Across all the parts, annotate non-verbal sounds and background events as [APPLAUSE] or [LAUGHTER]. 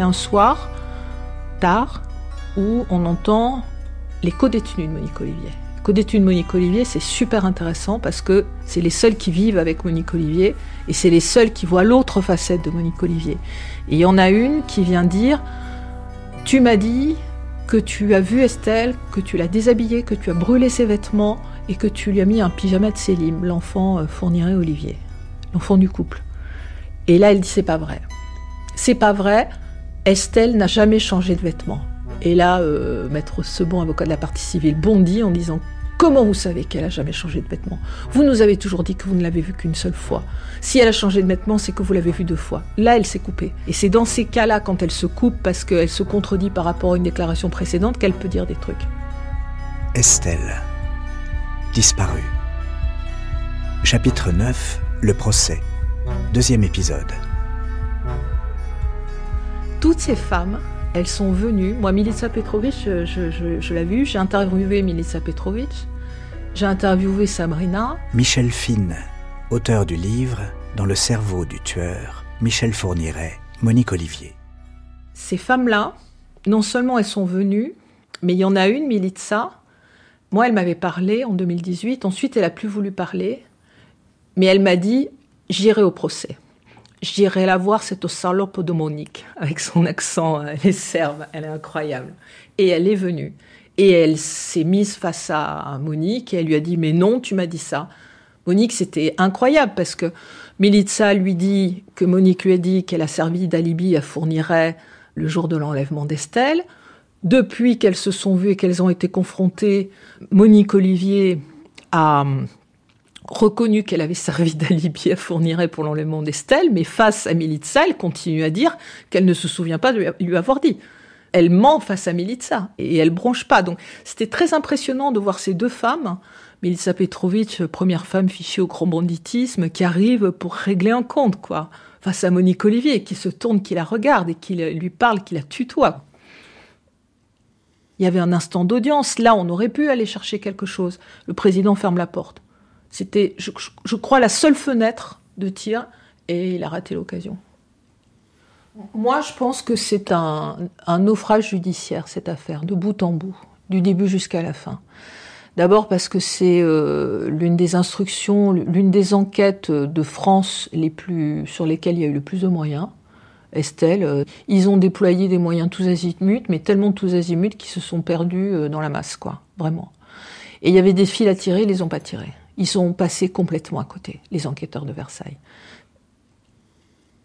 Y a un soir, tard, où on entend les co-détenus de Monique Olivier. Les co-détenus de Monique Olivier, c'est super intéressant parce que c'est les seuls qui vivent avec Monique Olivier et c'est les seuls qui voient l'autre facette de Monique Olivier. Et il y en a une qui vient dire Tu m'as dit que tu as vu Estelle, que tu l'as déshabillée, que tu as brûlé ses vêtements et que tu lui as mis un pyjama de Célim, l'enfant euh, fournirait Olivier, l'enfant du couple. Et là, elle dit c'est pas vrai. C'est pas vrai. Estelle n'a jamais changé de vêtements. Et là, euh, maître Sebon, avocat de la partie civile, bondit en disant Comment vous savez qu'elle a jamais changé de vêtements? Vous nous avez toujours dit que vous ne l'avez vue qu'une seule fois. Si elle a changé de vêtements, c'est que vous l'avez vue deux fois. Là, elle s'est coupée. Et c'est dans ces cas-là, quand elle se coupe parce qu'elle se contredit par rapport à une déclaration précédente, qu'elle peut dire des trucs. Estelle, disparue. Chapitre 9, le procès. Deuxième épisode. Toutes ces femmes, elles sont venues. Moi, Milica Petrovic, je, je, je l'ai vue. J'ai interviewé Milica Petrovic. J'ai interviewé Sabrina. Michel Fine, auteur du livre Dans le cerveau du tueur, Michel Fourniret, Monique Olivier. Ces femmes-là, non seulement elles sont venues, mais il y en a une, Militsa. Moi, elle m'avait parlé en 2018. Ensuite, elle a plus voulu parler. Mais elle m'a dit J'irai au procès. J'irai la voir, cette salope de Monique, avec son accent, elle est serve, elle est incroyable. Et elle est venue. Et elle s'est mise face à Monique et elle lui a dit Mais non, tu m'as dit ça. Monique, c'était incroyable parce que Militsa lui dit que Monique lui a dit qu'elle a servi d'alibi à Fourniret le jour de l'enlèvement d'Estelle. Depuis qu'elles se sont vues et qu'elles ont été confrontées, Monique Olivier a reconnu qu'elle avait servi d'alibi à Fourniret pour l'enlèvement d'Estelle, mais face à Militsa, elle continue à dire qu'elle ne se souvient pas de lui avoir dit. Elle ment face à Militsa et elle bronche pas. Donc c'était très impressionnant de voir ces deux femmes, Militsa Petrovic, première femme fichée au grand banditisme, qui arrive pour régler un compte, quoi, face à Monique Olivier, qui se tourne, qui la regarde et qui lui parle, qui la tutoie. Il y avait un instant d'audience. Là, on aurait pu aller chercher quelque chose. Le président ferme la porte. C'était, je, crois, la seule fenêtre de tir et il a raté l'occasion. Moi, je pense que c'est un, naufrage judiciaire, cette affaire, de bout en bout, du début jusqu'à la fin. D'abord parce que c'est euh, l'une des instructions, l'une des enquêtes de France sur lesquelles il y a eu le plus de moyens. Estelle, euh, ils ont déployé des moyens tous azimuts, mais tellement tous azimuts qu'ils se sont perdus euh, dans la masse, quoi, vraiment. Et il y avait des fils à tirer, ils les ont pas tirés. Ils sont passés complètement à côté, les enquêteurs de Versailles.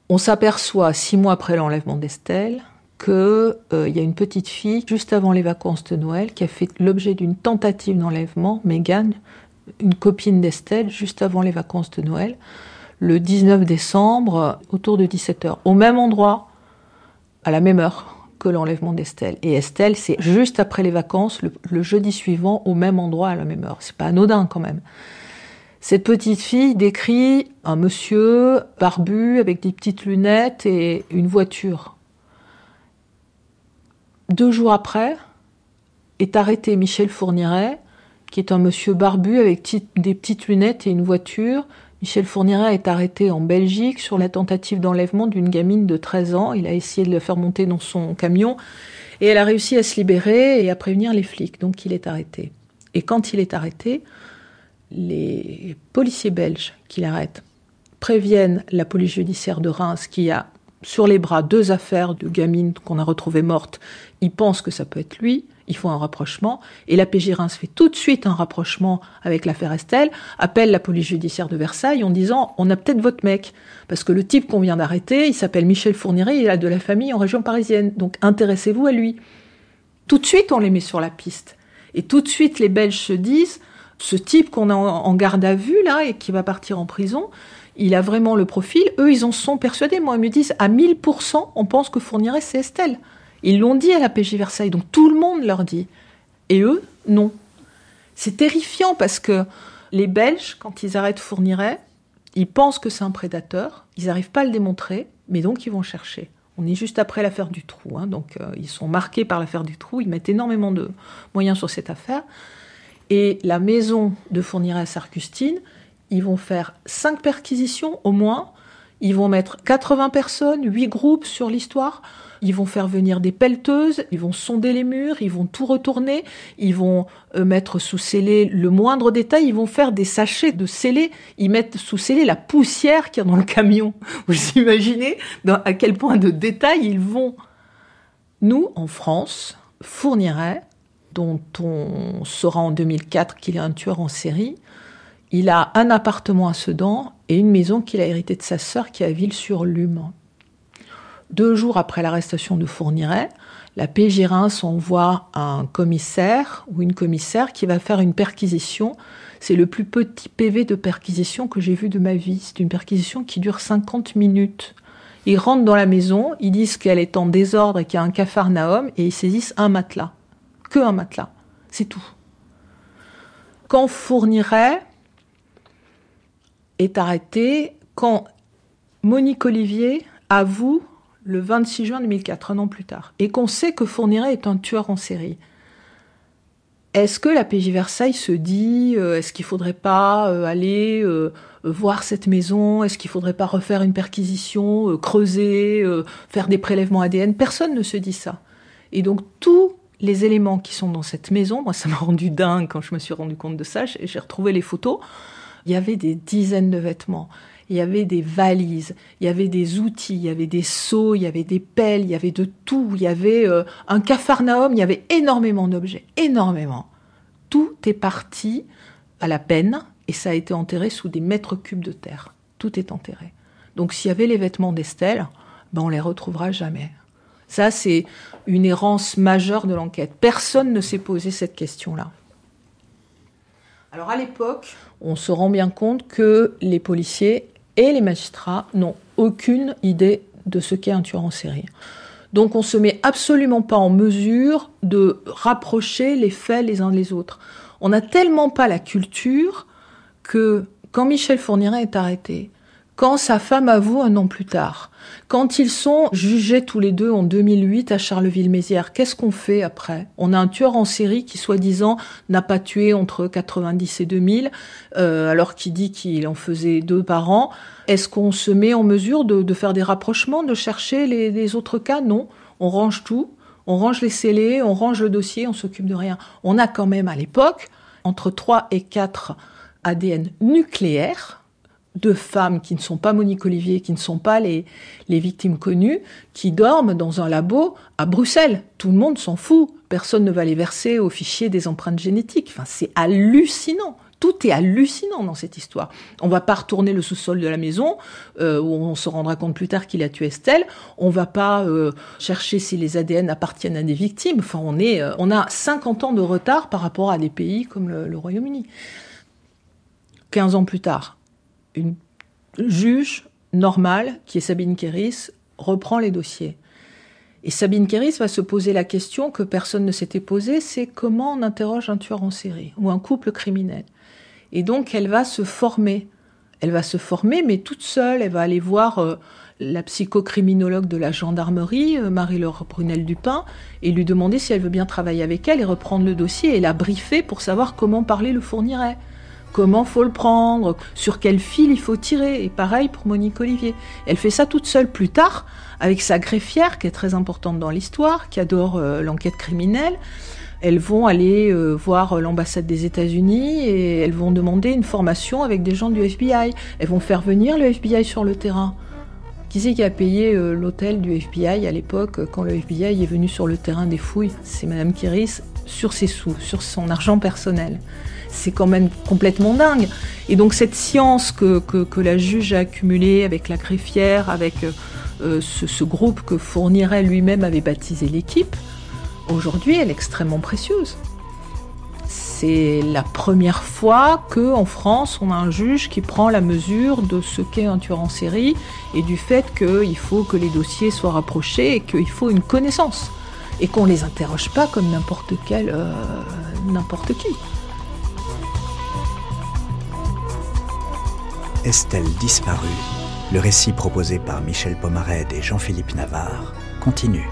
On s'aperçoit, six mois après l'enlèvement d'Estelle, qu'il euh, y a une petite fille, juste avant les vacances de Noël, qui a fait l'objet d'une tentative d'enlèvement, Megan, une copine d'Estelle, juste avant les vacances de Noël, le 19 décembre, autour de 17h, au même endroit, à la même heure que l'enlèvement d'Estelle. Et Estelle, c'est juste après les vacances, le, le, jeudi suivant, au même endroit, à la même heure. C'est pas anodin quand même. Cette petite fille décrit un monsieur barbu avec des petites lunettes et une voiture. Deux jours après, est arrêté Michel Fourniret, qui est un monsieur barbu avec des petites lunettes et une voiture. Michel Fourniret est arrêté en Belgique sur la tentative d'enlèvement d'une gamine de 13 ans. Il a essayé de la faire monter dans son camion et elle a réussi à se libérer et à prévenir les flics. Donc il est arrêté. Et quand il est arrêté, les policiers belges qui l'arrêtent préviennent la police judiciaire de Reims qui a sur les bras deux affaires de gamines qu'on a retrouvées mortes. Ils pensent que ça peut être lui. Ils font un rapprochement. Et la PJ Reims fait tout de suite un rapprochement avec l'affaire Estelle, appelle la police judiciaire de Versailles en disant on a peut-être votre mec. Parce que le type qu'on vient d'arrêter, il s'appelle Michel Fourniret, il a de la famille en région parisienne. Donc intéressez-vous à lui. Tout de suite, on les met sur la piste. Et tout de suite, les Belges se disent ce type qu'on a en garde à vue, là, et qui va partir en prison, il a vraiment le profil. Eux, ils en sont persuadés. Moi, ils me disent, à 1000%, on pense que Fourniret, c'est Estelle. Ils l'ont dit à la PJ Versailles, donc tout le monde leur dit. Et eux, non. C'est terrifiant parce que les Belges, quand ils arrêtent Fourniret, ils pensent que c'est un prédateur, ils n'arrivent pas à le démontrer, mais donc ils vont chercher. On est juste après l'affaire du trou, hein, donc euh, ils sont marqués par l'affaire du trou, ils mettent énormément de moyens sur cette affaire. Et la maison de Fourniret à Sarcustine, ils vont faire cinq perquisitions au moins. Ils vont mettre 80 personnes, 8 groupes sur l'histoire. Ils vont faire venir des pelleteuses, ils vont sonder les murs, ils vont tout retourner, ils vont euh, mettre sous scellé le moindre détail, ils vont faire des sachets de scellé, ils mettent sous scellé la poussière qu'il y a dans le camion. [LAUGHS] Vous imaginez à quel point de détails ils vont. Nous, en France, fournirait, dont on saura en 2004 qu'il est un tueur en série, il a un appartement à Sedan et une maison qu'il a héritée de sa sœur qui est à Ville-sur-Lume. Deux jours après l'arrestation de Fourniret, la PJ Reims envoie un commissaire ou une commissaire qui va faire une perquisition. C'est le plus petit PV de perquisition que j'ai vu de ma vie. C'est une perquisition qui dure 50 minutes. Ils rentrent dans la maison, ils disent qu'elle est en désordre et qu'il y a un capharnaüm et ils saisissent un matelas. Un matelas. C'est tout. Quand Fourniret est arrêté, quand Monique Olivier avoue le 26 juin 2004, un an plus tard, et qu'on sait que Fourniret est un tueur en série. Est-ce que la PJ Versailles se dit, euh, est-ce qu'il faudrait pas euh, aller euh, voir cette maison, est-ce qu'il faudrait pas refaire une perquisition, creuser, faire des prélèvements ADN Personne ne se dit ça. Et donc tous les éléments qui sont dans cette maison, moi ça m'a rendu dingue quand je me suis rendu compte de ça, j'ai retrouvé les photos, il y avait des dizaines de vêtements, il y avait des valises, il y avait des outils, il y avait des seaux, il y avait des pelles, il y avait de tout, il y avait euh, un cafarnaum, il y avait énormément d'objets, énormément. Tout est parti à la peine et ça a été enterré sous des mètres cubes de terre. Tout est enterré. Donc s'il y avait les vêtements d'Estelle, ben on les retrouvera jamais. Ça, c'est une errance majeure de l'enquête. Personne ne s'est posé cette question-là. Alors à l'époque, on se rend bien compte que les policiers et les magistrats n'ont aucune idée de ce qu'est un tueur en série. Donc on se met absolument pas en mesure de rapprocher les faits les uns des autres. On n'a tellement pas la culture que quand Michel Fourniret est arrêté, quand sa femme avoue un an plus tard, quand ils sont jugés tous les deux en 2008 à Charleville-Mézières, qu'est-ce qu'on fait après? On a un tueur en série qui, soi-disant, n'a pas tué entre 90 et 2000, euh, alors qu'il dit qu'il en faisait deux par an. Est-ce qu'on se met en mesure de, faire des rapprochements, de chercher les, les autres cas? Non. On range tout, on range les scellés, on range le dossier, on s'occupe de rien. On a quand même à l'époque entre 3 et 4 ADN nucléaires de femmes qui ne sont pas Monique Olivier, qui ne sont pas les, les victimes connues, qui dorment dans un labo à Bruxelles. Tout le monde s'en fout. Personne ne va les verser au fichier des empreintes génétiques. Enfin, c'est hallucinant. Tout est hallucinant dans cette histoire. On va pas retourner le sous-sol de la maison, euh, où on se rendra compte plus tard qu'il a tué Estelle. On va pas euh, chercher si les ADN appartiennent à des victimes. Enfin, on est, euh, on a 50 ans de retard par rapport à des pays comme le, le Royaume-Uni. 15 ans plus tard, une juge normale, qui est Sabine Kéris, reprend les dossiers. Et Sabine Kéris va se poser la question que personne ne s'était posée, c'est comment on interroge un tueur en série ou un couple criminel. Et donc elle va se former. Elle va se former, mais toute seule. Elle va aller voir euh, la psychocriminologue de la gendarmerie, euh, Marie-Laure Brunel-Dupin, et lui demander si elle veut bien travailler avec elle et reprendre le dossier et la briefer pour savoir comment parler le fournirait comment faut le prendre, sur quel fil il faut tirer? Et pareil pour Monique Olivier. Elle fait ça toute seule plus tard, avec sa greffière, qui est très importante dans l'histoire, qui adore euh, l'enquête criminelle. Elles vont aller euh, voir l'ambassade des États-Unis et elles vont demander une formation avec des gens du FBI. Elles vont faire venir le FBI sur le terrain. Qui c'est qui a payé euh, l'hôtel du FBI à l'époque quand le FBI est venu sur le terrain des fouilles? C'est Madame Kiris sur ses sous, sur son argent personnel c'est quand même complètement dingue. Et donc cette science que, que, la juge a accumulée avec la greffière, avec euh, ce, groupe que Fournirait lui-même avait baptisé l'équipe, aujourd'hui elle est extrêmement précieuse. C'est la première fois qu'en France, on a un juge qui prend la mesure de ce qu'est un tueur en série et du fait qu'il faut que les dossiers soient rapprochés et qu'il faut une connaissance. Et qu'on ne les interroge pas comme n'importe quel, euh, n'importe qui. Estelle disparue, le récit proposé par Michel Pomared et Jean-Philippe Navarre continue.